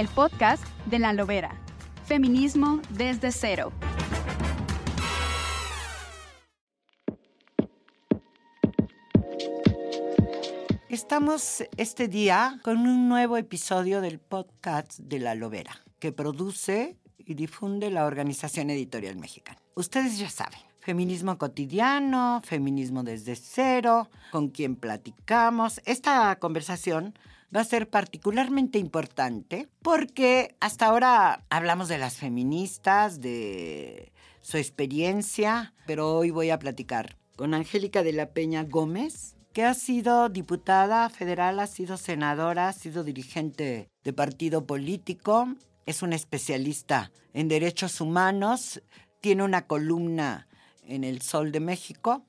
El podcast de La Lobera. Feminismo desde cero. Estamos este día con un nuevo episodio del podcast de La Lobera, que produce y difunde la Organización Editorial Mexicana. Ustedes ya saben, feminismo cotidiano, feminismo desde cero, con quien platicamos. Esta conversación va a ser particularmente importante porque hasta ahora hablamos de las feministas, de su experiencia, pero hoy voy a platicar con Angélica de la Peña Gómez, que ha sido diputada federal, ha sido senadora, ha sido dirigente de partido político, es una especialista en derechos humanos, tiene una columna en El Sol de México.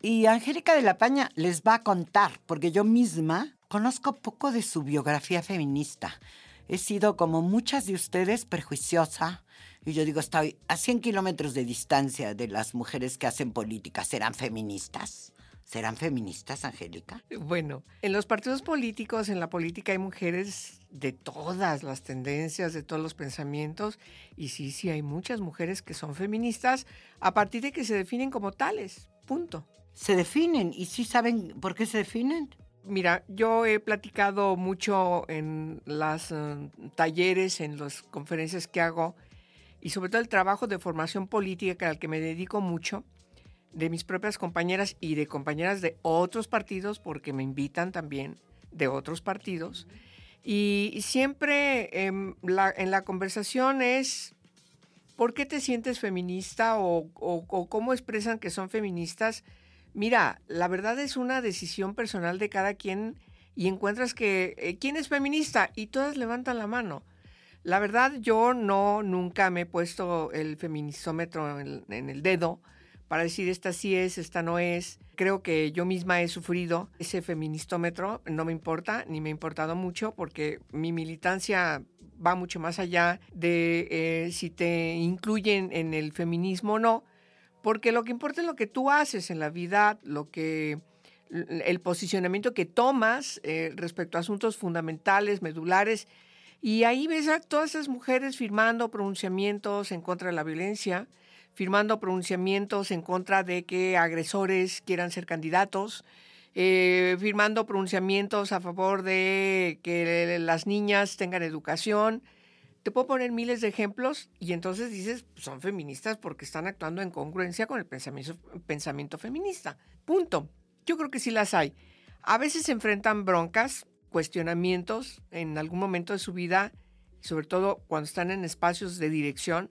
Y Angélica de la Peña les va a contar, porque yo misma conozco poco de su biografía feminista. He sido, como muchas de ustedes, prejuiciosa. Y yo digo, estoy a 100 kilómetros de distancia de las mujeres que hacen política. ¿Serán feministas? ¿Serán feministas, Angélica? Bueno, en los partidos políticos, en la política hay mujeres de todas las tendencias, de todos los pensamientos, y sí, sí, hay muchas mujeres que son feministas a partir de que se definen como tales, punto. Se definen, y sí saben por qué se definen. Mira, yo he platicado mucho en los talleres, en las conferencias que hago, y sobre todo el trabajo de formación política al que me dedico mucho, de mis propias compañeras y de compañeras de otros partidos, porque me invitan también de otros partidos. Y siempre en la, en la conversación es, ¿por qué te sientes feminista o, o, o, cómo expresan que son feministas? Mira, la verdad es una decisión personal de cada quien y encuentras que, eh, ¿quién es feminista? Y todas levantan la mano. La verdad, yo no, nunca me he puesto el feministómetro en, el dedo para decir esta sí es, esta no es. Creo que yo misma he sufrido ese feministómetro, no me importa, ni me ha importado mucho, porque mi militancia va mucho más allá de eh, si te incluyen en el feminismo o no, porque lo que importa es lo que tú haces en la vida, lo que el posicionamiento que tomas eh, respecto a asuntos fundamentales, medulares, y ahí ves a todas esas mujeres firmando pronunciamientos en contra de la violencia, firmando pronunciamientos en contra de que agresores quieran ser candidatos, eh, firmando pronunciamientos a favor de que las niñas tengan educación. Te puedo poner miles de ejemplos y entonces dices, son feministas porque están actuando en congruencia con el pensamiento, pensamiento feminista. Punto. Yo creo que sí las hay. A veces se enfrentan broncas, cuestionamientos en algún momento de su vida, sobre todo cuando están en espacios de dirección,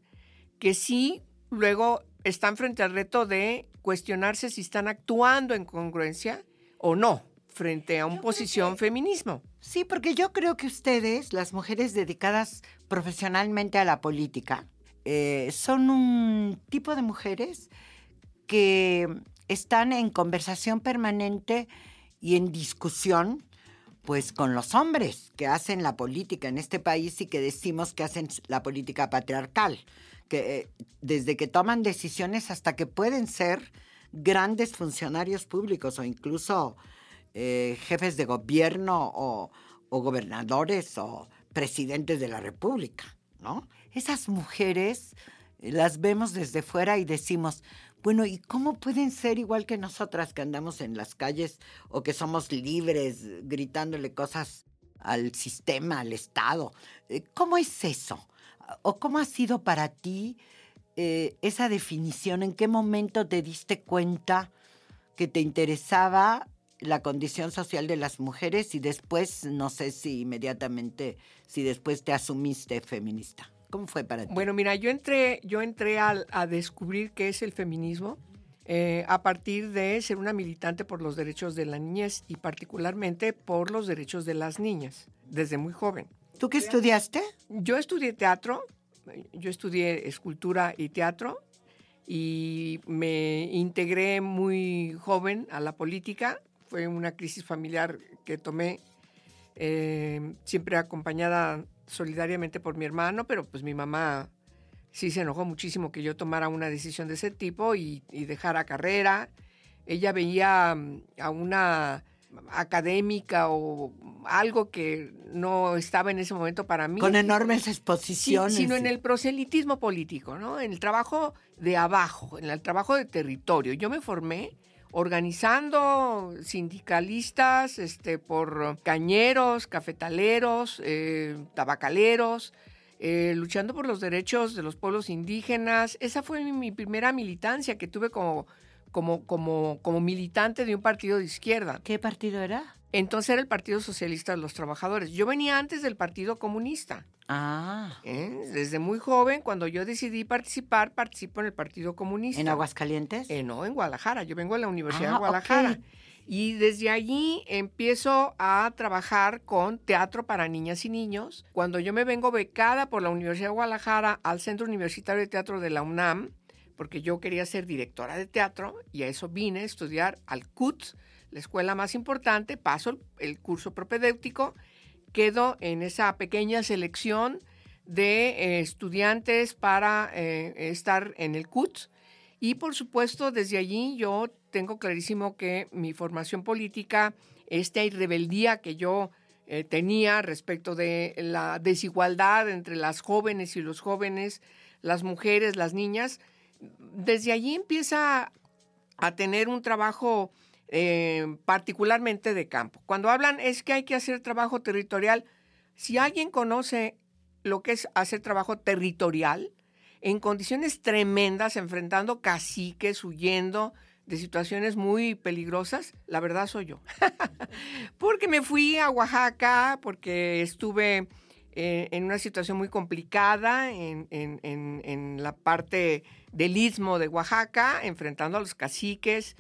que sí luego están frente al reto de cuestionarse si están actuando en congruencia o no frente a una posición que, feminismo. Sí, porque yo creo que ustedes, las mujeres dedicadas profesionalmente a la política, eh, son un tipo de mujeres que están en conversación permanente y en discusión pues con los hombres que hacen la política en este país y que decimos que hacen la política patriarcal que eh, desde que toman decisiones hasta que pueden ser grandes funcionarios públicos o incluso eh, jefes de gobierno o, gobernadores o presidentes de la República, ¿no? Esas mujeres eh, las vemos desde fuera y decimos, bueno, ¿y cómo pueden ser igual que nosotras que andamos en las calles o que somos libres gritándole cosas al sistema, al Estado? ¿Cómo es eso? o cómo ha sido para ti eh, esa definición? ¿En qué momento te diste cuenta que te interesaba la condición social de las mujeres y después, no sé si inmediatamente, si después te asumiste feminista? ¿Cómo fue para ti? Bueno, mira, yo entré, yo entré a, a descubrir qué es el feminismo eh, a partir de ser una militante por los derechos de la niñez y particularmente por los derechos de las niñas, desde muy joven. ¿Tú qué estudiaste? Yo estudié teatro, yo estudié escultura y teatro y me integré muy joven a la política. Fue una crisis familiar que tomé eh, siempre acompañada solidariamente por mi hermano, pero pues mi mamá sí se enojó muchísimo que yo tomara una decisión de ese tipo y, dejara carrera. Ella veía mm, a una académica o algo que no estaba en ese momento para mí. Con enormes exposiciones. sino en el proselitismo político, ¿no? En el trabajo de abajo, en el trabajo de territorio. Yo me formé organizando sindicalistas este, por cañeros, cafetaleros, eh, tabacaleros, eh, luchando por los derechos de los pueblos indígenas. Esa fue mi, primera militancia que tuve como, como, como, como militante de un partido de izquierda. ¿Qué partido era? Entonces era el Partido Socialista de los Trabajadores. Yo venía antes del Partido Comunista. Ah. ¿Eh? Desde muy joven, cuando yo decidí participar, participo en el Partido Comunista. ¿En Aguascalientes? Eh, no, en Guadalajara. Yo vengo de la Universidad de ah, Guadalajara. Y desde allí empiezo a trabajar con teatro para niñas y niños. Cuando yo me vengo becada por la Universidad de Guadalajara al Centro Universitario de Teatro de la UNAM, porque yo quería ser directora de teatro y a eso vine a estudiar al CUT, la escuela más importante, paso el curso propedéutico quedo en esa pequeña selección de eh, estudiantes para eh, estar en el CUT. Y por supuesto, desde allí yo tengo clarísimo que mi formación política, esta rebeldía que yo eh, tenía respecto de la desigualdad entre las jóvenes y los jóvenes, las mujeres, las niñas, desde allí empieza a tener un trabajo eh, particularmente de campo. Cuando hablan es que hay que hacer trabajo territorial, si alguien conoce lo que es hacer trabajo territorial, en condiciones tremendas, enfrentando caciques, huyendo de situaciones muy peligrosas, la verdad soy yo. porque me fui a Oaxaca, porque estuve eh, en una situación muy complicada en, la parte del istmo de Oaxaca, enfrentando a los caciques,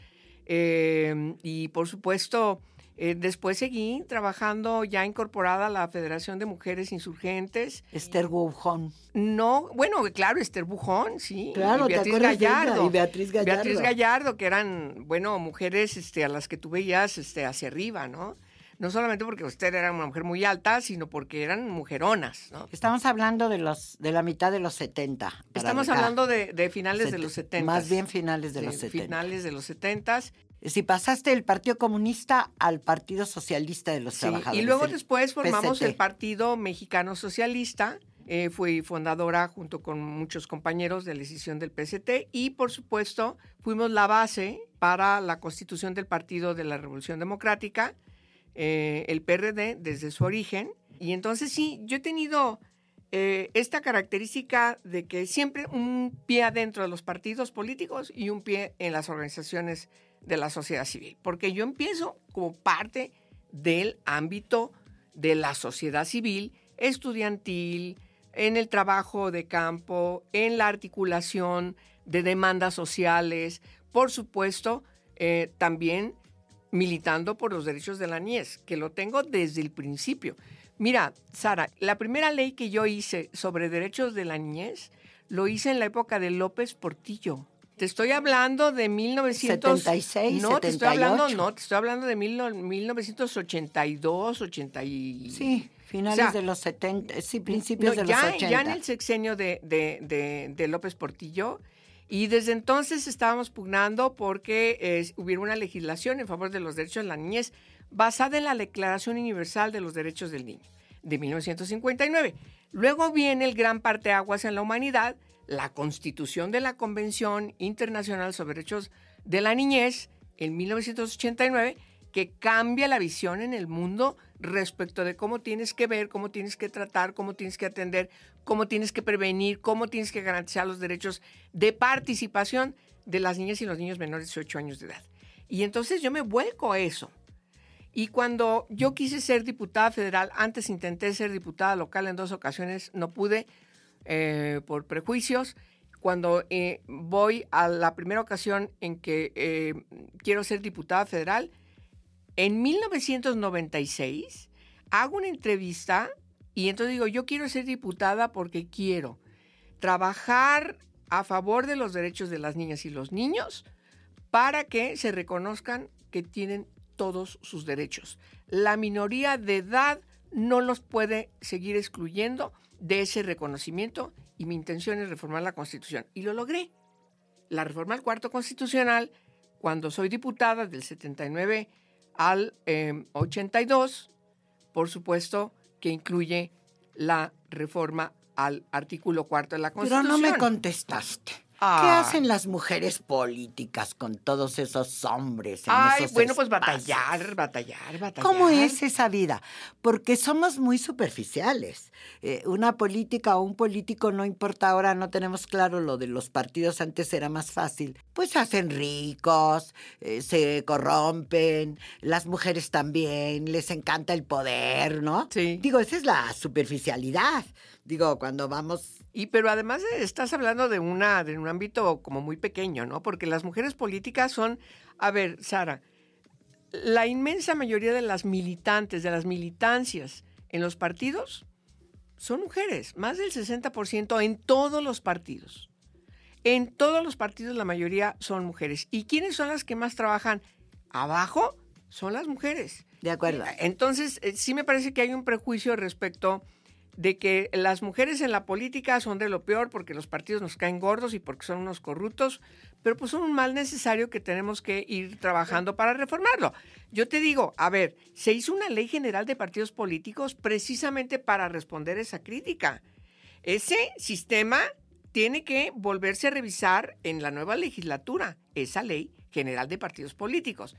Em, y por supuesto, eh, después seguí trabajando ya incorporada a la Federación de Mujeres Insurgentes. Esther Bujón. No, bueno, claro, Esther Bujón, sí. Claro, y Beatriz Gallardo. y Beatriz Gallardo. Beatriz Gallardo, que eran, bueno, mujeres este, a las que tú veías este, hacia arriba, ¿no? No solamente porque usted era una mujer muy alta, sino porque eran mujeronas. ¿no? Estamos hablando de los de la mitad de los 70. Estamos hablando de, finales de los 70. Más bien finales de los 70. Finales de los 70. Si pasaste del Partido Comunista al Partido Socialista de los sí, Trabajadores. Y luego después formamos el Partido Mexicano Socialista. Eh, fui fundadora junto con muchos compañeros de la decisión del PST y por supuesto fuimos la base para la constitución del Partido de la Revolución Democrática eh, el PRD desde su origen. Y entonces sí, yo he tenido eh, esta característica de que siempre un pie adentro de los partidos políticos y un pie en las organizaciones de la sociedad civil, porque yo empiezo como parte del ámbito de la sociedad civil, estudiantil, en el trabajo de campo, en la articulación de demandas sociales, por supuesto, eh, también militando por los derechos de la niñez, que lo tengo desde el principio. Mira, Sara, la primera ley que yo hice sobre derechos de la niñez lo hice en la época de López Portillo. Te estoy hablando de 1976, no, te estoy hablando, no, te estoy hablando de 1982, 80 y... Sí, finales de los 70, sí, principios de los 80. Ya en el sexenio de, de, de López Portillo, y desde entonces estábamos pugnando porque hubiera una legislación en favor de los derechos de la niñez basada en la Declaración Universal de los Derechos del Niño de 1959. Luego viene el gran parteaguas en la humanidad, la constitución de la Convención Internacional sobre Derechos de la Niñez en 1989, que cambia la visión en el mundo respecto de cómo tienes que ver, cómo tienes que tratar, cómo tienes que atender, cómo tienes que prevenir, cómo tienes que garantizar los derechos de participación de las niñas y los niños menores de 18 años de edad. Y entonces yo me vuelco a eso. Y cuando yo quise ser diputada federal, antes intenté ser diputada local en dos ocasiones, no pude eh, por prejuicios. cuando eh, voy a la primera ocasión en que eh, quiero ser diputada federal, en 1996 hago una entrevista y entonces digo, yo quiero ser diputada porque quiero trabajar a favor de los derechos de las niñas y los niños para que se reconozcan que tienen todos sus derechos. La minoría de edad no los puede seguir excluyendo de ese reconocimiento y mi intención es reformar la Constitución. Y lo logré. La reforma al cuarto constitucional, cuando soy diputada del 79 al 82, em, por supuesto que incluye la reforma al artículo cuarto de la Constitución. Pero no me contestaste. ¿Qué ah. hacen las mujeres políticas con todos esos hombres? En Ay, bueno, pues batallar, batallar, batallar. ¿Cómo es esa vida? Porque somos muy superficiales. Eh, una política o un político, no importa ahora, no tenemos claro lo de los partidos, antes era más fácil. Pues hacen ricos, eh, se corrompen, las mujeres también, les encanta el poder, ¿no? Sí. Digo, esa es la superficialidad. Digo, cuando vamos y pero además estás hablando de una de un ámbito como muy pequeño, ¿no? Porque las mujeres políticas son, a ver, Sara, la inmensa mayoría de las militantes, de las militancias en los partidos son mujeres, más del 60% en todos los partidos. En todos los partidos la mayoría son mujeres. ¿Y quiénes son las que más trabajan abajo? Son las mujeres. De acuerdo. Entonces, eh, sí me parece que hay un prejuicio respecto de que las mujeres en la política son de lo peor porque los partidos nos caen gordos y porque son unos corruptos, pero pues son un mal necesario que tenemos que ir trabajando para reformarlo. Yo te digo, a ver, se hizo una ley general de partidos políticos precisamente para responder esa crítica. Ese sistema tiene que volverse a revisar en la nueva legislatura, esa ley general de partidos políticos.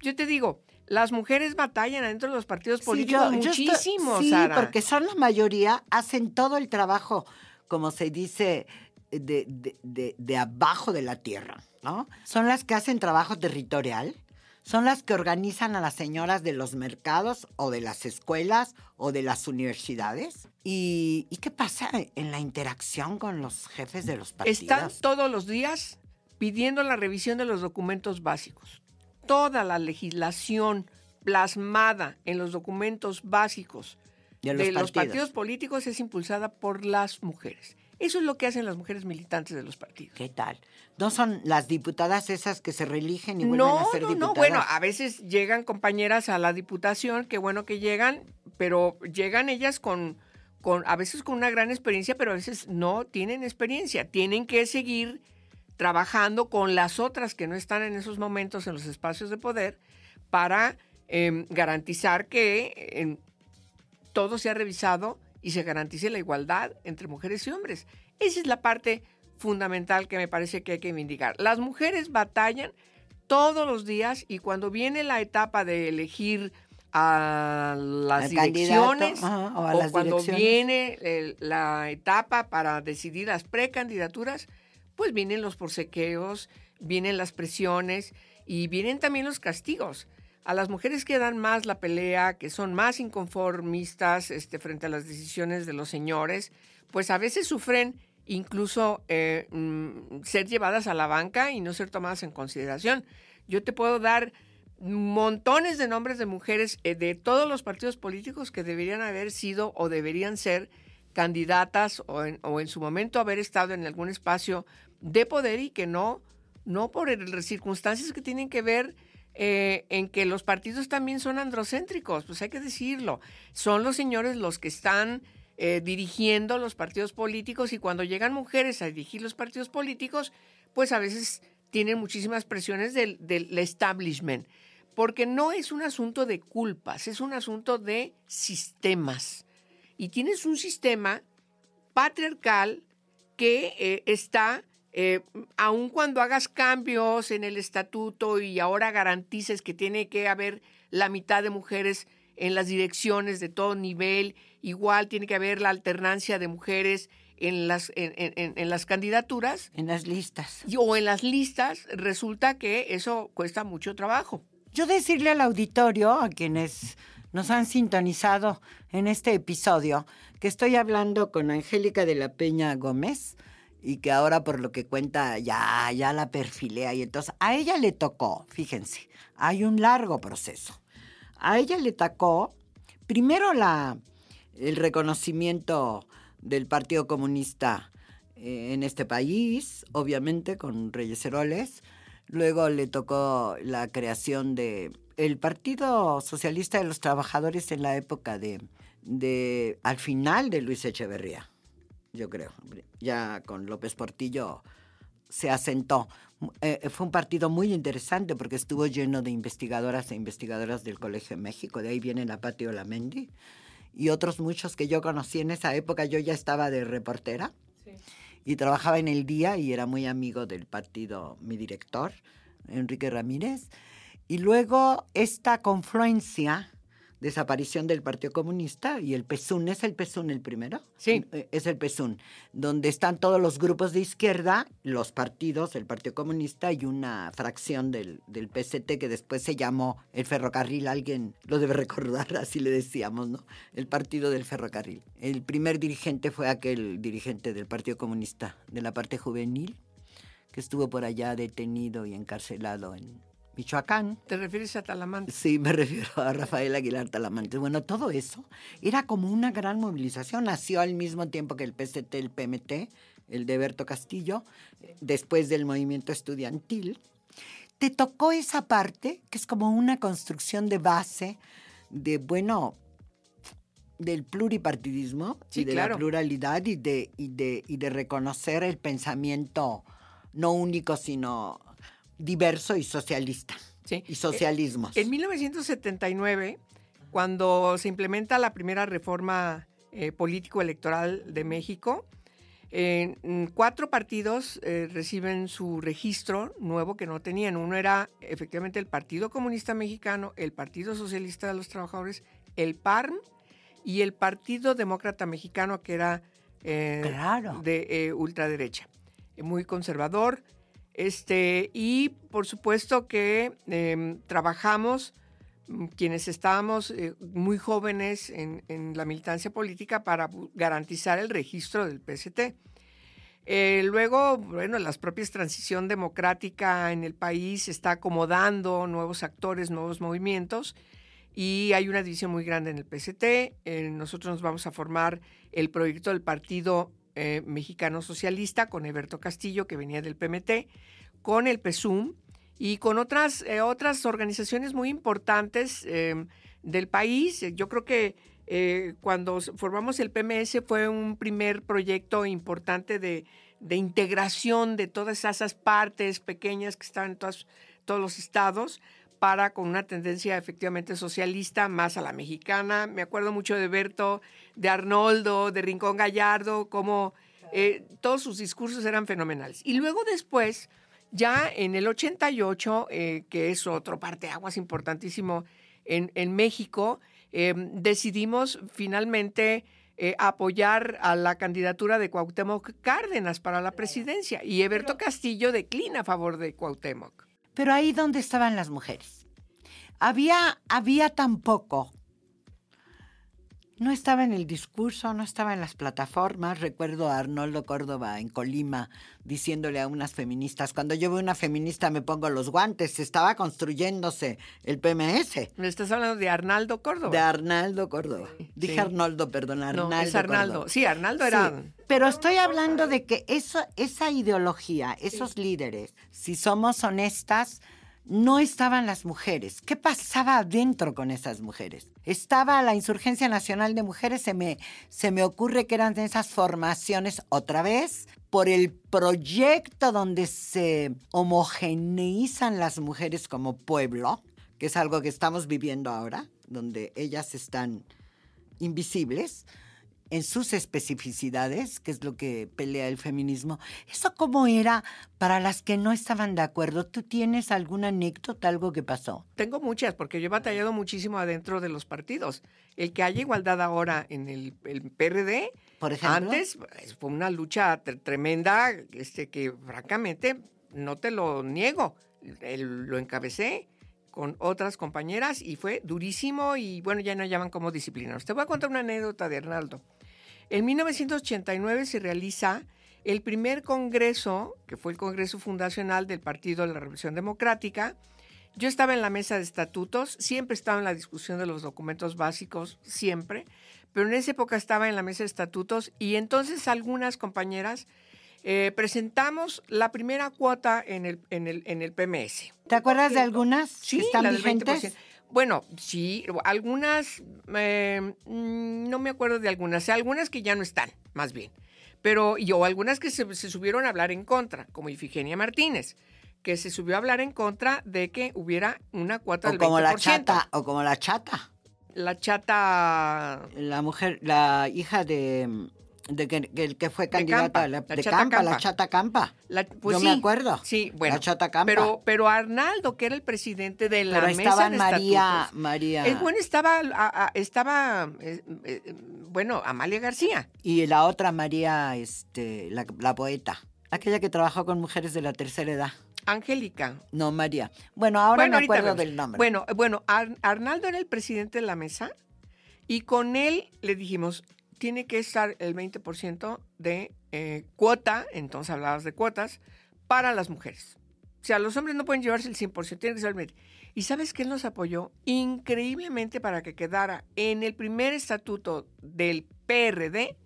Yo te digo, las mujeres batallan dentro de los partidos políticos muchísimo, sí, porque son la mayoría, hacen todo el trabajo, como se dice, de, de, de, abajo de la tierra, ¿no? Son las que hacen trabajo territorial, son las que organizan a las señoras de los mercados o de las escuelas o de las universidades. ¿Y, ¿y qué pasa en la interacción con los jefes de los partidos? Están todos los días pidiendo la revisión de los documentos básicos toda la legislación plasmada en los documentos básicos de, los, partidos. políticos es impulsada por las mujeres. Eso es lo que hacen las mujeres militantes de los partidos. ¿Qué tal? ¿No son las diputadas esas que se reeligen y vuelven a ser diputadas? No, no, bueno, a veces llegan compañeras a la diputación, qué bueno que llegan, pero llegan ellas con, con, a veces con una gran experiencia, pero a veces no tienen experiencia. Tienen que seguir trabajando con las otras que no están en esos momentos en los espacios de poder para em, garantizar que em, todo sea revisado y se garantice la igualdad entre mujeres y hombres. Esa es la parte fundamental que me parece que hay que indicar. Las mujeres batallan todos los días y cuando viene la etapa de elegir a las direcciones o, cuando viene la etapa para decidir las precandidaturas, pues vienen los forcequeos, vienen las presiones y vienen también los castigos. A las mujeres que dan más la pelea, que son más inconformistas este, frente a las decisiones de los señores, pues a veces sufren incluso eh, mm, ser llevadas a la banca y no ser tomadas en consideración. Yo te puedo dar montones de nombres de mujeres eh, de todos los partidos políticos que deberían haber sido o deberían ser candidatas o en, o en, su momento haber estado en algún espacio de poder y que no, no por circunstancias que tienen que ver eh, en que los partidos también son androcéntricos, pues hay que decirlo. Son los señores los que están eh, dirigiendo los partidos políticos y cuando llegan mujeres a dirigir los partidos políticos, pues a veces tienen muchísimas presiones del establishment, porque no es un asunto de culpas, es un asunto de sistemas. Y tienes un sistema patriarcal que eh, está eh, aun cuando hagas cambios en el estatuto y ahora garantices que tiene que haber la mitad de mujeres en las direcciones de todo nivel, igual tiene que haber la alternancia de mujeres en las, en, las candidaturas. En las listas. o en las listas, resulta que eso cuesta mucho trabajo. Yo decirle al auditorio, a quienes nos han sintonizado en este episodio, que estoy hablando con Angélica de la Peña Gómez, y que ahora por lo que cuenta ya, ya la perfilé y entonces a ella le tocó, fíjense, hay un largo proceso. A ella le tocó primero la, el reconocimiento del Partido Comunista eh, en este país, obviamente con Reyes Heroles. Luego le tocó la creación de el Partido Socialista de los Trabajadores en la época de, de al final de Luis Echeverría, yo creo. Ya con López Portillo se asentó. Eh, fue un partido muy interesante porque estuvo lleno de investigadoras e investigadoras del Colegio de México. De ahí viene la Patio Lamendi y otros muchos que yo conocí en esa época. Yo ya estaba de reportera y trabajaba en el día y era muy amigo del partido, mi director, Enrique Ramírez. Y luego esta confluencia desaparición del Partido Comunista y el PSUN. ¿Es el PSUN el primero? Sí. Eh, es el PSUN, donde están todos los grupos de izquierda, los partidos, el Partido Comunista y una fracción del, del PST que después se llamó el ferrocarril. Alguien lo debe recordar, así le decíamos, ¿no? El Partido del Ferrocarril. El primer dirigente fue aquel dirigente del Partido Comunista de la parte juvenil que estuvo por allá detenido y encarcelado en Michoacán. ¿Te refieres a Talamantes? Sí, me refiero a Rafael Aguilar Talamantes. Bueno, todo eso era como una gran movilización. Nació al mismo tiempo que el PCT, el PMT, el de Berto Castillo, después del movimiento estudiantil. Te tocó esa parte, que es como una construcción de base de, bueno, del pluripartidismo sí, y de claro. la pluralidad y de, y, de, y de reconocer el pensamiento no único, sino diverso y socialista. Sí. Y socialismos. En 1979, cuando se implementa la primera reforma eh, político-electoral de México, eh, cuatro partidos eh, reciben su registro nuevo que no tenían. Uno era efectivamente el Partido Comunista Mexicano, el Partido Socialista de los Trabajadores, el PARM y el Partido Demócrata Mexicano, que era eh, Claro. de eh, ultraderecha, muy conservador. Este, y por supuesto que em, trabajamos mm, quienes estábamos eh, muy jóvenes en, la militancia política para garantizar el registro del PST. Eh, luego, bueno, las propias transición democrática en el país está acomodando nuevos actores, nuevos movimientos y hay una división muy grande en el PST. Eh, nosotros nos vamos a formar el proyecto del Partido eh, Mexicano Socialista con Eberto Castillo, que venía del PMT, con el PSUM y con otras, eh, otras organizaciones muy importantes eh, del país. Yo creo que eh, cuando formamos el PMS fue un primer proyecto importante de, de integración de todas esas partes pequeñas que están en todas- todos los estados para con una tendencia efectivamente socialista más a la mexicana. Me acuerdo mucho de Berto, de Arnoldo, de Rincón Gallardo, como eh, todos sus discursos eran fenomenales. Y luego después, ya en el 88, eh, que es otro parteaguas importantísimo en, en México, eh, decidimos finalmente eh, apoyar a la candidatura de Cuauhtémoc Cárdenas para la presidencia y Eberto Castillo declina a favor de Cuauhtémoc. Pero ahí donde estaban las mujeres. Había, había tampoco. No estaba en el discurso, no estaba en las plataformas. Recuerdo a Arnoldo Córdoba en Colima diciéndole a unas feministas, cuando yo veo una feminista me pongo los guantes. Estaba construyéndose el PMS. Me estás hablando de Arnaldo Córdoba. De Arnaldo Córdoba. Dije. Arnoldo, perdón, Arnaldo. no, es Arnaldo. Córdoba. Sí, Arnaldo Sí, era... pero estoy hablando de que eso, esa ideología, esos líderes, si somos honestas, no estaban las mujeres. ¿Qué pasaba adentro con esas mujeres? Estaba la Insurgencia Nacional de Mujeres, se me, se me ocurre que eran de esas formaciones otra vez por el proyecto donde se homogeneizan las mujeres como pueblo, que es algo que estamos viviendo ahora, donde ellas están invisibles en sus especificidades, que es lo que pelea el feminismo. ¿Eso cómo era para las que no estaban de acuerdo? ¿Tú tienes alguna anécdota, algo que pasó? Tengo muchas, porque yo he batallado muchísimo adentro de los partidos. El que haya igualdad ahora en el, el PRD, Por ejemplo. antes pues, fue una lucha tre- tremenda, este, que francamente no te lo niego. El- lo encabecé con otras compañeras y fue durísimo y bueno, ya no llaman como disciplinados. Te voy a contar una anécdota de Arnaldo. En 1989 se realiza el primer congreso, que fue el congreso fundacional del Partido de la Revolución Democrática, yo estaba en la mesa de estatutos, siempre estaba en la discusión de los documentos básicos, siempre, pero en esa época estaba en la mesa de estatutos y entonces algunas compañeras eh, presentamos la primera cuota en el, en el, en el PMS. ¿Te acuerdas de algunas Sí, que están la del vigentes? 20%. Bueno, sí, algunas, eh, mm, no me acuerdo de algunas, algunas que ya no están, más bien. Pero, y, o algunas que se, se subieron a hablar en contra, como Ifigenia Martínez, que se subió a hablar en contra de que hubiera una cuota O del 20%. como la chata, o como la chata, La chata... la mujer, la hija de, de que, que el que fue candidata Campa, a la, la de Chata Campa, la Campa. chata Campa. la- pues Yo sí, me acuerdo. Sí, bueno. La chata Campa. Pero, pero Arnaldo, que era el presidente de la Pero mesa estaban de María, estatutos, María Es bueno, estaba, a- a- estaba, eh, eh, bueno, Amalia García. y la otra María, este, la, la poeta, aquella que trabajó con mujeres de la tercera edad. Angélica. No, María. Bueno, ahora Bueno, me acuerdo del nombre. Bueno, bueno, Ar- Arnaldo era el presidente de la mesa y con él le dijimos, tiene que estar el 20% de eh, cuota, entonces hablabas de cuotas, para las mujeres. O sea, los hombres no pueden llevarse el 100%, tiene que ser el 20%. ¿Y sabes que él nos apoyó increíblemente para que quedara en el primer estatuto del PRD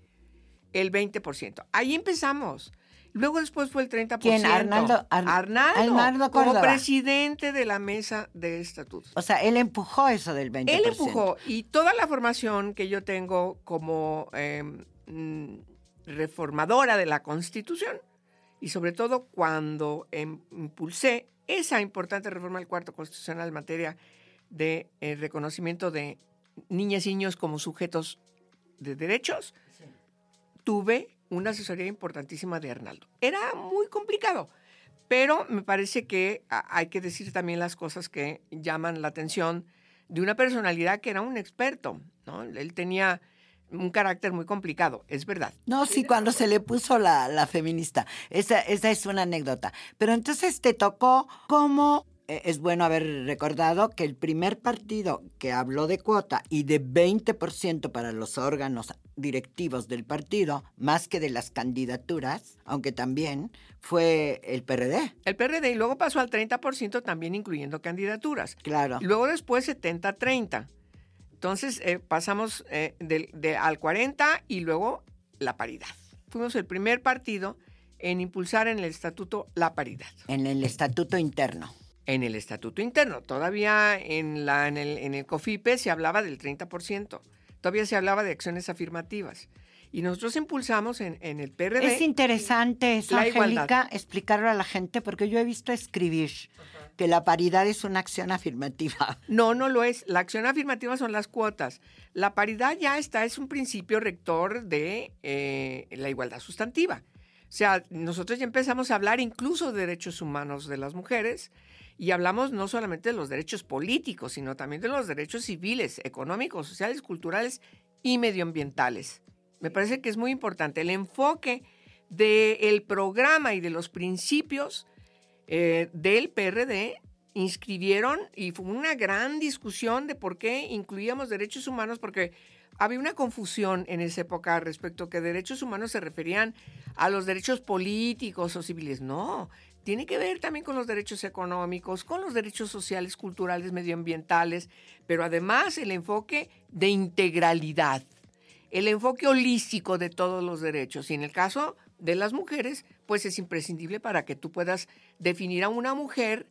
el 20%? Ahí empezamos. Luego después fue el 30%. ¿Quién? Arnaldo- Ar- Arnaldo, Arnaldo como presidente de la mesa de estatutos. o sea, él empujó eso del 20%. Él empujó y toda la formación que yo tengo como eh, mm, reformadora de la Constitución y sobre todo cuando em- impulsé esa importante reforma del cuarto constitucional en materia de eh, reconocimiento de niñas y niños como sujetos de derechos, tuve una asesoría importantísima de Arnaldo. Era muy complicado, pero me parece que a- hay que decir también las cosas que llaman la atención de una personalidad que era un experto, ¿no? Él tenía un carácter muy complicado, es verdad. No, sí, cuando se le puso la, la feminista. Esa, esa es una anécdota. Pero entonces te tocó como... eh, Es bueno haber recordado que el primer partido que habló de cuota y de 20% para los órganos directivos del partido, más que de las candidaturas, aunque también fue el PRD, El PRD y luego pasó al 30% también incluyendo candidaturas. claro. Y luego después 70-30. Entonces eh, pasamos eh, de, al 40 y luego la paridad. Fuimos el primer partido en impulsar en el estatuto la paridad. En el estatuto interno. En el estatuto interno, todavía en, la, en, el, en el COFIPE se hablaba del 30%, todavía se hablaba de acciones afirmativas. Y nosotros impulsamos en, en el PRD. Es interesante eso. Angélica, explicarlo a la gente, porque yo he visto escribir que la paridad es una acción afirmativa. No, no lo es. La acción afirmativa son las cuotas. La paridad ya está, es un principio rector de eh, la igualdad sustantiva. O sea, nosotros ya empezamos a hablar incluso de derechos humanos de las mujeres y hablamos no solamente de los derechos políticos, sino también de los derechos civiles, económicos, sociales, culturales y medioambientales. Me parece que es muy importante el enfoque del programa y de los principios eh, del PRD inscribieron y fue una gran discusión de por qué incluíamos derechos humanos, porque había una confusión en esa época respecto a que derechos humanos se referían a los derechos políticos o civiles. No, tiene que ver también con los derechos económicos, con los derechos sociales, culturales, medioambientales, pero además el enfoque de integralidad, el enfoque holístico de todos los derechos. Y en el caso de las mujeres, pues es imprescindible para que tú puedas definir a una mujer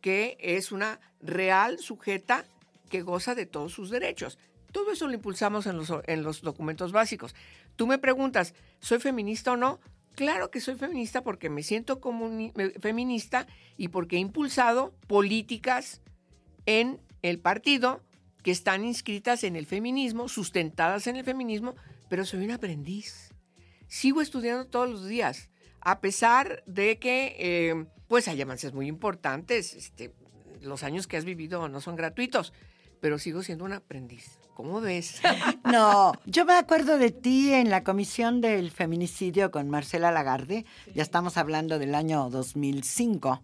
que es una real sujeta que goza de todos sus derechos. Todo eso lo impulsamos en los, en los documentos básicos. Tú me preguntas, ¿soy feminista o no? Claro que soy feminista porque me siento feminista y porque he impulsado políticas en el partido que están inscritas en el feminismo, sustentadas en el feminismo, pero soy un aprendiz. Sigo estudiando todos los días, a pesar de que eh, pues hay avances muy importantes. Este, los años que has vivido no son gratuitos, pero sigo siendo un aprendiz. ¿Cómo ves? No, yo me acuerdo de ti en la comisión del feminicidio con Marcela Lagarde. Ya estamos hablando del año 2005,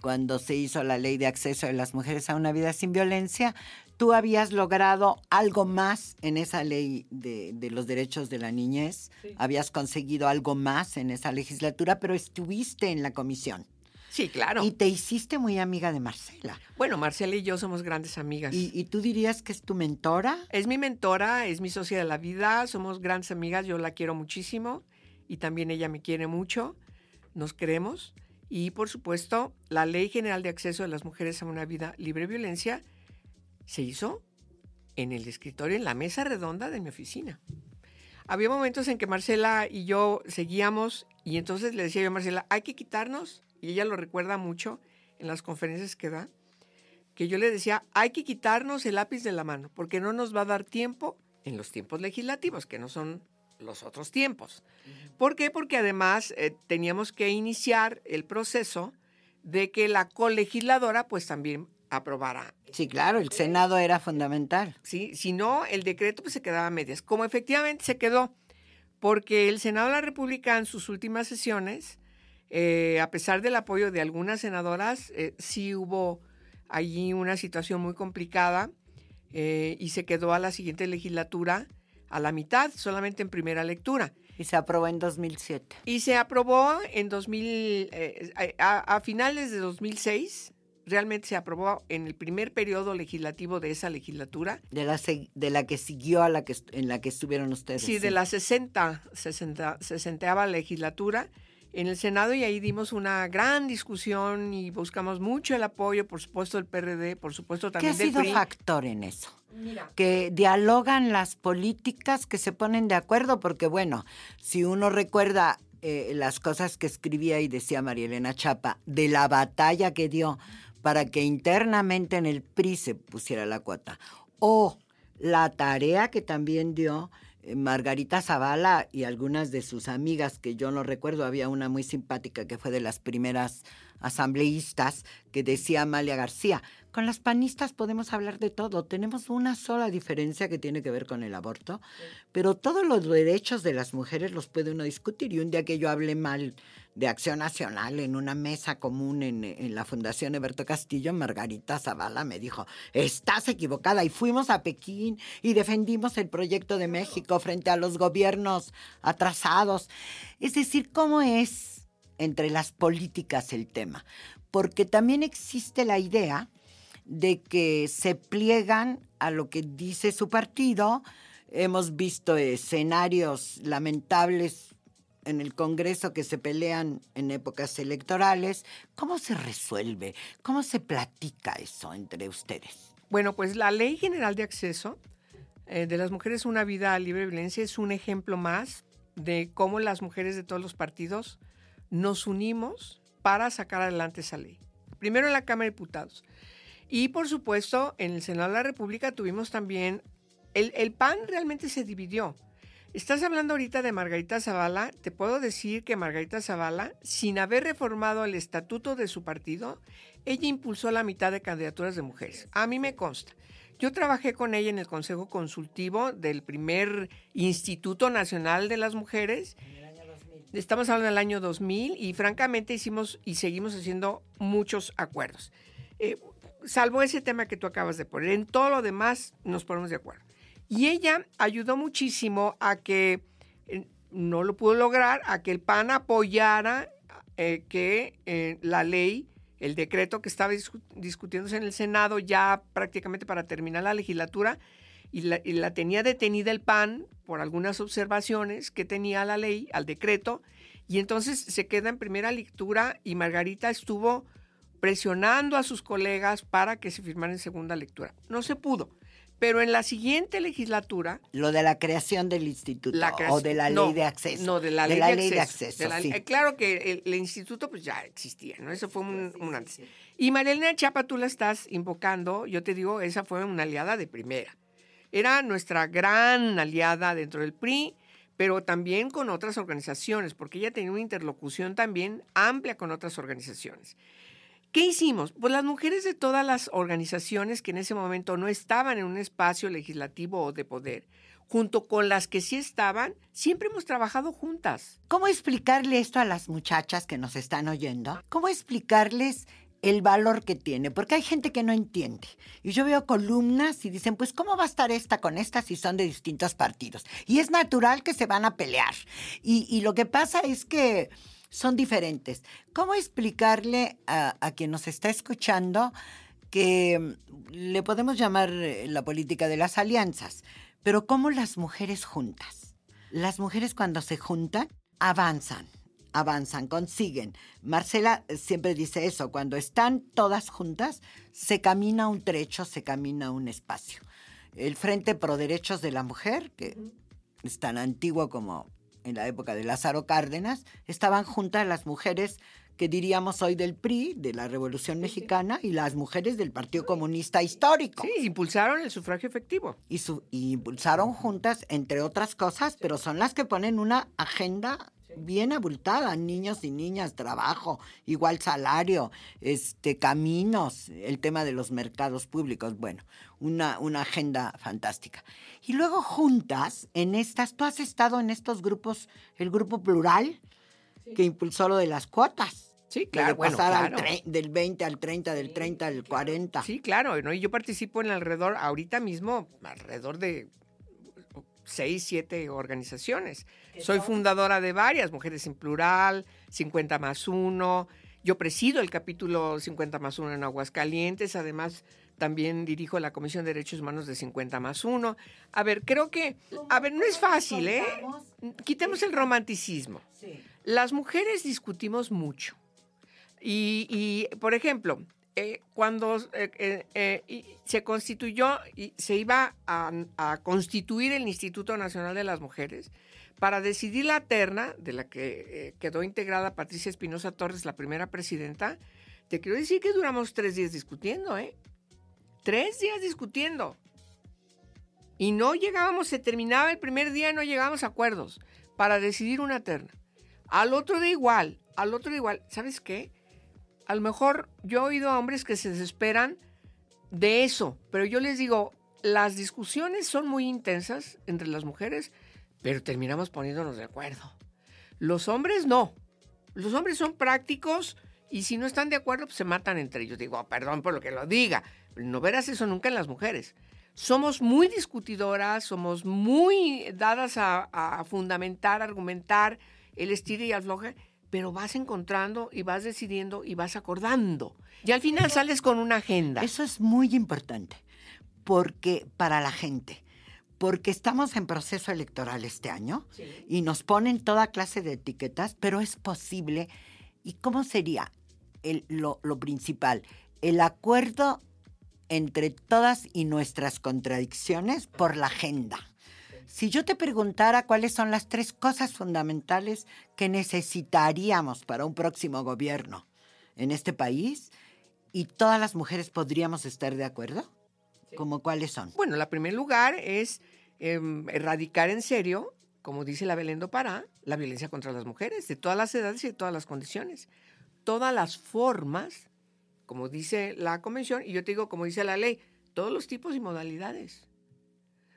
cuando se hizo la ley de acceso de las mujeres a una vida sin violencia. tú habías logrado algo más en esa ley de, de los derechos de la niñez, habías conseguido algo más en esa legislatura, pero estuviste en la comisión. Sí, claro. Y te hiciste muy amiga de Marcela. Bueno, Marcela y yo somos grandes amigas. ¿Y, y tú dirías que es tu mentora? Es mi mentora, es mi socia de la vida, somos grandes amigas, yo la quiero muchísimo y también ella me quiere mucho, nos queremos. Y por supuesto, la Ley General de Acceso de las Mujeres a una Vida Libre de Violencia se hizo en el escritorio, en la mesa redonda de mi oficina. Había momentos en que Marcela y yo seguíamos y entonces le decía yo a Marcela, hay que quitarnos, y ella lo recuerda mucho en las conferencias que da, que yo le decía, hay que quitarnos el lápiz de la mano, porque no nos va a dar tiempo en los tiempos legislativos, que no son los otros tiempos. ¿Por qué? Porque además eh, teníamos que iniciar el proceso de que la colegisladora pues también aprobara. Sí, claro, el Senado era fundamental. ¿sí? Si no, el decreto pues se quedaba a medias, como efectivamente se quedó, porque el Senado de la República en sus últimas sesiones, eh, a pesar del apoyo de algunas senadoras, eh, sí hubo allí una situación muy complicada eh, y se quedó a la siguiente legislatura a la mitad, solamente en primera lectura. Y se aprobó en 2007. Y se aprobó en 2000, eh, a, a finales de 2006, realmente se aprobó en el primer periodo legislativo de esa legislatura. De la, de la que siguió a la que, en la que estuvieron ustedes. Sí, de la 60, 60, 60 legislatura en el Senado y ahí dimos una gran discusión y buscamos mucho el apoyo, por supuesto, del PRD, por supuesto ¿Qué también ha del sido PRI. factor en eso? Mira, que dialogan las políticas, que se ponen de acuerdo, porque bueno, si uno recuerda eh, las cosas que escribía y decía María Elena Chapa, de la batalla que dio para que internamente en el PRI se pusiera la cuota, o la tarea que también dio Margarita Zavala y algunas de sus amigas, que yo no recuerdo, había una muy simpática que fue de las primeras asambleístas, que decía Amalia García, con las panistas podemos hablar de todo, tenemos una sola diferencia que tiene que ver con el aborto, pero todos los derechos de las mujeres los puede uno discutir. Y un día que yo hablé mal de Acción Nacional en una mesa común en, en la Fundación Eberto Castillo, Margarita Zavala me dijo, estás equivocada. Y fuimos a Pekín y defendimos el proyecto de México frente a los gobiernos atrasados. Es decir, ¿cómo es entre las políticas el tema? Porque también existe la idea de que se pliegan a lo que dice su partido. Hemos visto escenarios lamentables en el Congreso que se pelean en épocas electorales. ¿Cómo se resuelve? ¿Cómo se platica eso entre ustedes? Bueno, pues la Ley General de Acceso eh, de las Mujeres a una Vida Libre de Violencia es un ejemplo más de cómo las mujeres de todos los partidos nos unimos para sacar adelante esa ley. Primero en la Cámara de Diputados. Y por supuesto, en el Senado de la República tuvimos también, el, el PAN realmente se dividió. Estás hablando ahorita de Margarita Zavala. Te puedo decir que Margarita Zavala, sin haber reformado el estatuto de su partido, ella impulsó la mitad de candidaturas de mujeres. A mí me consta. Yo trabajé con ella en el Consejo Consultivo del primer Instituto Nacional de las Mujeres. Estamos hablando del año 2000 y francamente hicimos y seguimos haciendo muchos acuerdos. Eh, salvo ese tema que tú acabas de poner. En todo lo demás nos ponemos de acuerdo. Y ella ayudó muchísimo a que, eh, no lo pudo lograr, a que el PAN apoyara eh, que la ley, el decreto que estaba discu- discutiéndose en el Senado ya prácticamente para terminar la legislatura, y la, y la tenía detenida el PAN por algunas observaciones que tenía la ley, al decreto, y entonces se queda en primera lectura y Margarita estuvo presionando a sus colegas para que se firmara en segunda lectura. No se pudo. Pero en la siguiente legislatura, Lo de la creación del instituto la o de la ley no, de acceso. No, de la ley, de, acceso. de la- sí. eh, claro que el, el instituto pues ya existía, ¿no? Eso fue un, un antes. Y Marielena Chapa, tú la estás invocando, yo te digo, esa fue una aliada de primera. Era nuestra gran aliada dentro del PRI, pero también con otras organizaciones, porque ella tenía una interlocución también amplia con otras organizaciones. ¿Qué hicimos? Pues las mujeres de todas las organizaciones que en ese momento no estaban en un espacio legislativo o de poder, junto con las que sí estaban, siempre hemos trabajado juntas. ¿Cómo explicarle esto a las muchachas que nos están oyendo? ¿Cómo explicarles el valor que tiene, porque hay gente que no entiende. Y yo veo columnas y dicen, pues, ¿cómo va a estar esta con esta si son de distintos partidos? Y es natural que se van a pelear. Y, lo que pasa es que son diferentes. ¿Cómo explicarle a, a quien nos está escuchando que mm, le podemos llamar eh, la política de las alianzas, pero cómo las mujeres juntas? Las mujeres cuando se juntan avanzan avanzan, consiguen. Marcela eh, siempre dice eso, cuando están todas juntas, se camina un trecho, se camina un espacio. El Frente Pro Derechos de la Mujer, que es tan antiguo como en la época de Lázaro Cárdenas, estaban juntas las mujeres que diríamos hoy del PRI, de la Revolución Mexicana, y las mujeres del Partido Comunista Histórico. Sí, impulsaron el sufragio efectivo. Y, su, y impulsaron juntas, entre otras cosas, pero son las que ponen una agenda bien abultada, niños y niñas, trabajo, igual salario, este, caminos, el tema de los mercados públicos, bueno, una, una agenda fantástica. Y luego juntas, en estas, tú has estado en estos grupos, el grupo plural, que impulsó lo de las cuotas. Sí, claro. De pasar del 20 al 30, del 30 al 40. Sí, claro. ¿no? Y yo participo en alrededor, ahorita mismo, alrededor de seis, siete organizaciones. Soy fundadora de varias, Mujeres en Plural, 50 más 1. Yo presido el capítulo 50 más 1 en Aguascalientes, además también dirijo la Comisión de Derechos Humanos de 50 más 1. A ver, creo que, a ver, no es fácil, ¿eh? Quitemos el romanticismo. Las mujeres discutimos mucho. Y, y por ejemplo, eh, cuando eh, eh, se constituyó y se iba a, constituir el Instituto Nacional de las Mujeres para decidir la terna, de la que quedó integrada Patricia Espinosa Torres, la primera presidenta, te quiero decir que duramos tres días discutiendo, ¿eh? Tres días discutiendo. Y no llegábamos, se terminaba el primer día y no llegábamos a acuerdos para decidir una terna. Al otro de igual, al otro de igual. ¿Sabes qué? A lo mejor yo he oído a hombres que se desesperan de eso, pero yo les digo, las discusiones son muy intensas entre las mujeres, pero terminamos poniéndonos de acuerdo. Los hombres no. Los hombres son prácticos y si no están de acuerdo, pues se matan entre ellos. Digo, perdón por lo que lo diga, no verás eso nunca en las mujeres. Somos muy discutidoras, somos muy dadas a, a fundamentar, argumentar el estilo y afloje pero vas encontrando y vas decidiendo y vas acordando. Y al final sales con una agenda. Eso es muy importante, porque para la gente, porque estamos en proceso electoral este año y nos ponen toda clase de etiquetas, pero es posible. ¿Y cómo sería lo, lo principal? El acuerdo entre todas y nuestras contradicciones por la agenda. Si yo te preguntara cuáles son las tres cosas fundamentales que necesitaríamos para un próximo gobierno en este país, y todas las mujeres podríamos estar de acuerdo, ¿cómo cuáles son? Bueno, la primer lugar es em, erradicar en serio, como dice la Belén Pará, la violencia contra las mujeres, de todas las edades y de todas las condiciones. Todas las formas, como dice la convención, y yo te digo, como dice la ley, todos los tipos y modalidades.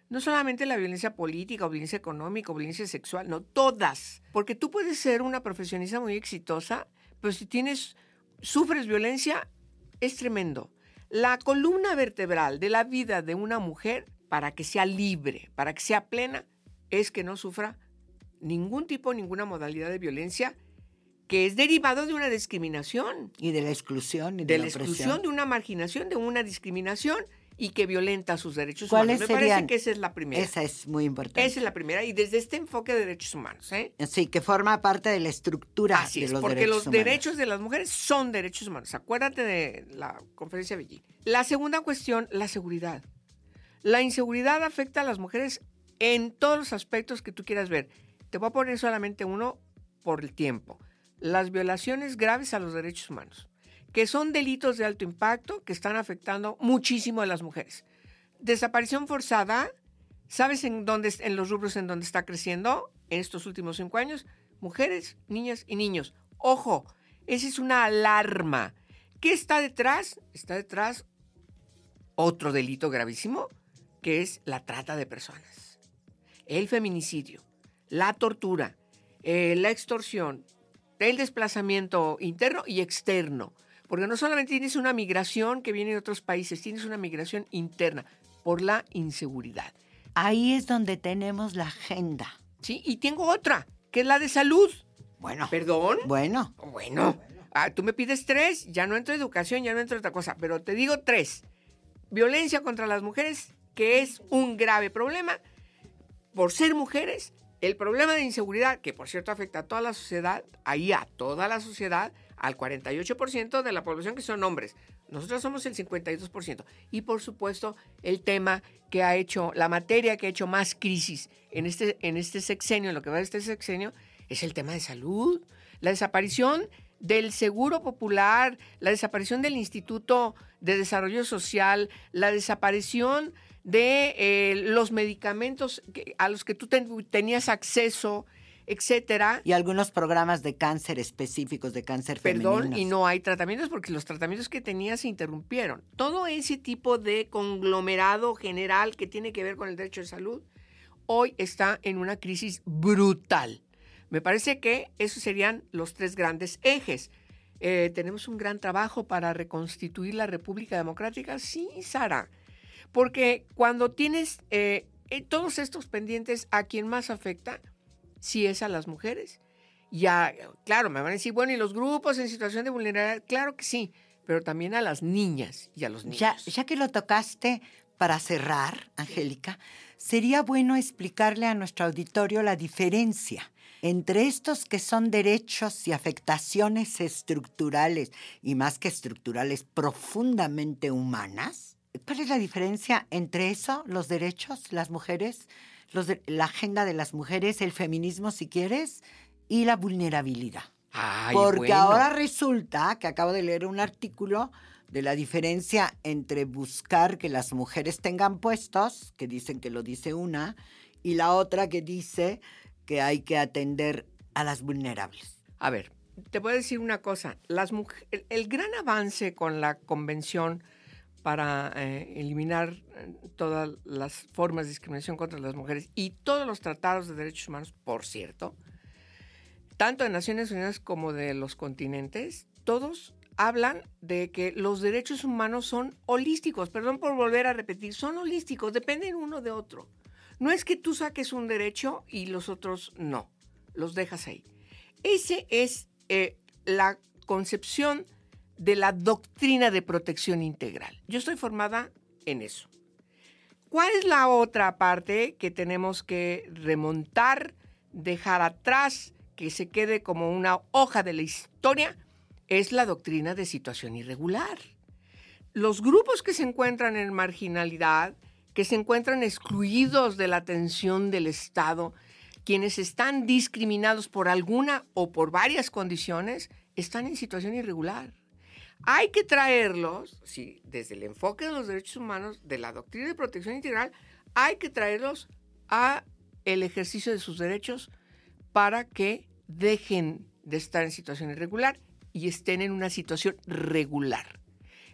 No solamente la violencia política o violencia económica o violencia sexual, no, todas. Porque tú puedes ser una profesionista muy exitosa, pero si tienes, sufres violencia, es tremendo. La columna vertebral de la vida de una mujer, para que sea libre, para que sea plena, es que no sufra ningún tipo, ninguna modalidad de violencia que es derivado de una discriminación. Y de la exclusión. Y de, la, exclusión, de una marginación, de una discriminación y que violenta sus derechos humanos. Me parece que esa es la primera. Esa es muy importante. Esa es la primera, y desde este enfoque de derechos humanos. ¿eh? Sí, que forma parte de la estructura Así de es, los porque los derechos de las mujeres son derechos humanos. Acuérdate de la conferencia de Beijing. La segunda cuestión, la seguridad. La inseguridad afecta a las mujeres en todos los aspectos que tú quieras ver. Te voy a poner solamente uno por el tiempo. Las violaciones graves a los derechos humanos que son delitos de alto impacto que están afectando muchísimo a las mujeres. Desaparición forzada, ¿sabes en dónde, en los rubros en donde está creciendo en estos últimos cinco años? Mujeres, niñas y niños. Ojo, esa es una alarma. ¿Qué está detrás? Está detrás otro delito gravísimo, que es la trata de personas, el feminicidio, la tortura, eh, la extorsión, el desplazamiento interno y externo Porque no solamente tienes una migración que viene de otros países, tienes una migración interna por la inseguridad. Ahí es donde tenemos la agenda. Sí, y tengo otra, que es la de salud. Bueno. ¿Perdón? Bueno. Bueno. Ah, tú me pides tres, ya no entro educación, ya no entro otra cosa, pero te digo tres. Violencia contra las mujeres, que es un grave problema por ser mujeres. El problema de inseguridad, que por cierto afecta a toda la sociedad, ahí a toda la sociedad, al 48% de la población que son hombres. Nosotros somos el 52%. Y por supuesto, el tema que ha hecho, la materia que ha hecho más crisis en este, en este sexenio, en lo que va de este sexenio, es el tema de salud. La desaparición del Seguro Popular, la desaparición del Instituto de Desarrollo Social, la desaparición de eh, los medicamentos a los que tú tenías acceso, etcétera. Y algunos programas de cáncer específicos, de cáncer Perdón, y no hay tratamientos porque los tratamientos que tenías se interrumpieron. Todo ese tipo de conglomerado general que tiene que ver con el derecho de salud, hoy está en una crisis brutal. Me parece que esos serían los tres grandes ejes. Eh, tenemos un gran trabajo para reconstituir la República Democrática. Sí, Sara. Porque cuando tienes eh, eh, todos estos pendientes, ¿a quién más afecta? Si es a las mujeres. Ya, claro, me van a decir, bueno, ¿y los grupos en situación de vulnerabilidad? Claro que sí, pero también a las niñas y a los niños. Ya, ya que lo tocaste, para cerrar, Angélica, sería bueno explicarle a nuestro auditorio la diferencia entre estos que son derechos y afectaciones estructurales, y más que estructurales, profundamente humanas. ¿Cuál es la diferencia entre eso, los derechos, las mujeres, la agenda de las mujeres, el feminismo, si quieres, y la vulnerabilidad? Porque ahora resulta que acabo de leer un artículo de la diferencia entre buscar que las mujeres tengan puestos, que dicen que lo dice una, y la otra que dice que hay que atender a las vulnerables. A ver, te voy a decir una cosa. Las el, gran avance con la convención para eh, eliminar eh, todas las formas de discriminación contra las mujeres y todos los tratados de derechos humanos, por cierto, tanto de Naciones Unidas como de los continentes, todos hablan de que los derechos humanos son holísticos. Perdón por volver a repetir, son holísticos, dependen uno de otro. No es que tú saques un derecho y los otros no, los dejas ahí. Esa es eh, la concepción de la doctrina de protección integral. Yo estoy formada en eso. ¿Cuál es la otra parte que tenemos que remontar, dejar atrás, que se quede como una hoja de la historia? Es la doctrina de situación irregular. Los grupos que se encuentran en marginalidad, que se encuentran excluidos de la atención del Estado, quienes están discriminados por alguna o por varias condiciones, están en situación irregular. Hay que traerlos, sí, desde el enfoque de los derechos humanos, de la doctrina de protección integral, hay que traerlos a el ejercicio de sus derechos para que dejen de estar en situación irregular y estén en una situación regular.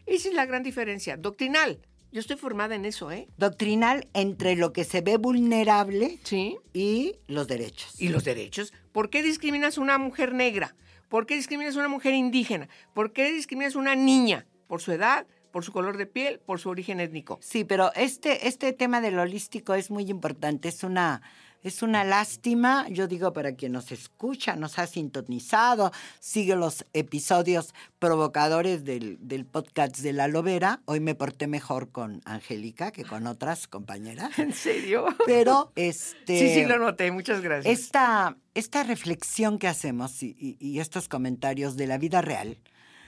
Esa es la gran diferencia doctrinal. Yo estoy formada en eso, ¿eh? Doctrinal entre lo que se ve vulnerable ¿Sí? y los derechos. ¿Y los derechos? ¿Por qué discriminas a una mujer negra? ¿Por qué discriminas a una mujer indígena? ¿Por qué discriminas a una niña? ¿Por su edad? ¿Por su color de piel? ¿Por su origen étnico? Sí, pero este, este tema del holístico es muy importante. Es una es una lástima, yo digo para quien nos escucha, nos ha sintonizado, sigue los episodios provocadores del, del podcast de La Lobera. Hoy me porté mejor con Angélica que con otras compañeras. ¿En serio? Pero este. Sí, sí, lo noté, muchas gracias. Esta, esta reflexión que hacemos y, y estos comentarios de la vida real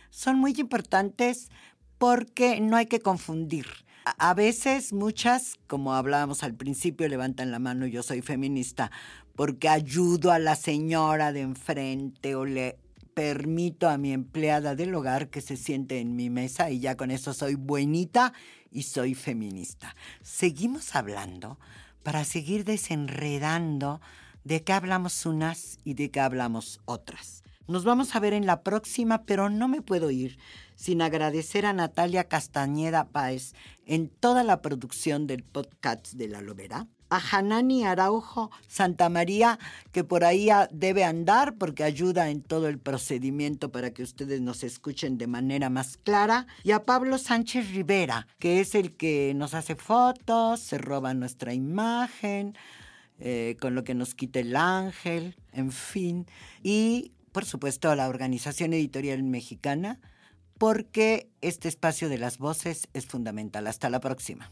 son muy importantes porque no hay que confundir a veces muchas, como hablábamos al principio, levantan la mano, yo soy feminista, porque ayudo a la señora de enfrente o le permito a mi empleada del hogar que se siente en mi mesa y ya con eso soy buenita y soy feminista. Seguimos hablando para seguir desenredando de qué hablamos unas y de qué hablamos otras. Nos vamos a ver en la próxima, pero no me puedo ir sin agradecer a Natalia Castañeda Páez en toda la producción del podcast de La Lobera, a Hanani Araujo Santa María, que por ahí debe andar porque ayuda en todo el procedimiento para que ustedes nos escuchen de manera más clara, y a Pablo Sánchez Rivera, que es el que nos hace fotos, se roba nuestra imagen, eh, con lo que nos quita el ángel, en fin, y por supuesto a la Organización Editorial Mexicana, porque este espacio de las voces es fundamental. Hasta la próxima.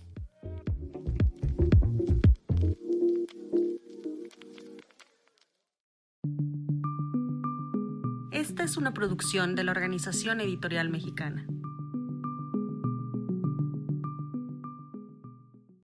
Esta es una producción de la Organización Editorial Mexicana.